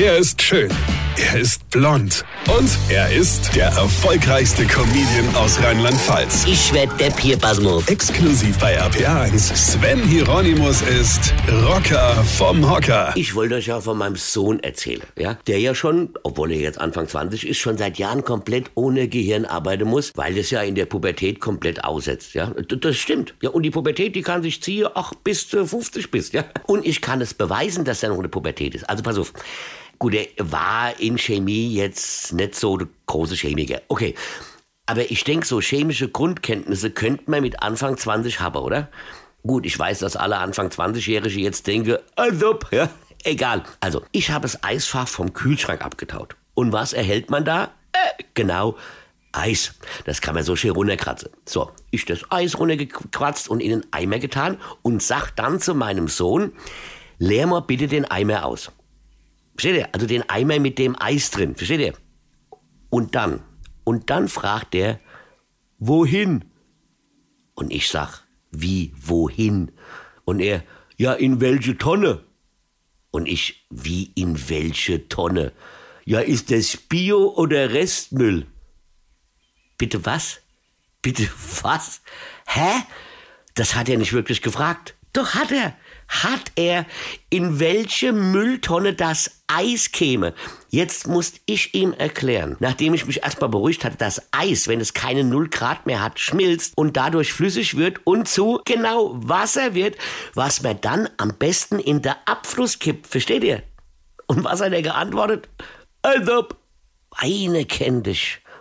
Er ist schön. Er ist blond. Und er ist der erfolgreichste Comedian aus Rheinland-Pfalz. Ich werd der Pierpasmus. Exklusiv bei RPA1. Sven Hieronymus ist Rocker vom Hocker. Ich wollte euch ja von meinem Sohn erzählen, ja? Der ja schon, obwohl er jetzt Anfang 20 ist, schon seit Jahren komplett ohne Gehirn arbeiten muss, weil es ja in der Pubertät komplett aussetzt, ja? Das stimmt. Ja, und die Pubertät, die kann sich ziehen, ach, bis du 50 bist, ja? Und ich kann es beweisen, dass er noch eine Pubertät ist. Also pass auf. Gut, er war in Chemie jetzt nicht so der große Chemiker. Okay. Aber ich denke, so chemische Grundkenntnisse könnte man mit Anfang 20 haben, oder? Gut, ich weiß, dass alle Anfang 20-Jährige jetzt denken, also, ja, egal. Also, ich habe das Eisfach vom Kühlschrank abgetaut. Und was erhält man da? Äh, genau, Eis. Das kann man so schön runterkratzen. So, ich das Eis runtergekratzt und in den Eimer getan und sag dann zu meinem Sohn, leer mal bitte den Eimer aus. Versteht ihr? Also den Eimer mit dem Eis drin. Versteht ihr? Und dann, und dann fragt er, wohin? Und ich sag, wie, wohin? Und er, ja, in welche Tonne? Und ich, wie, in welche Tonne? Ja, ist das Bio oder Restmüll? Bitte was? Bitte was? Hä? Das hat er nicht wirklich gefragt. Doch hat er. Hat er, in welche Mülltonne das Eis käme. Jetzt musste ich ihm erklären, nachdem ich mich erstmal beruhigt hatte, dass Eis, wenn es keine 0 Grad mehr hat, schmilzt und dadurch flüssig wird und zu genau Wasser wird, was man dann am besten in der Abfluss kippt. Versteht ihr? Und was hat er geantwortet? Also, Weine kenn dich.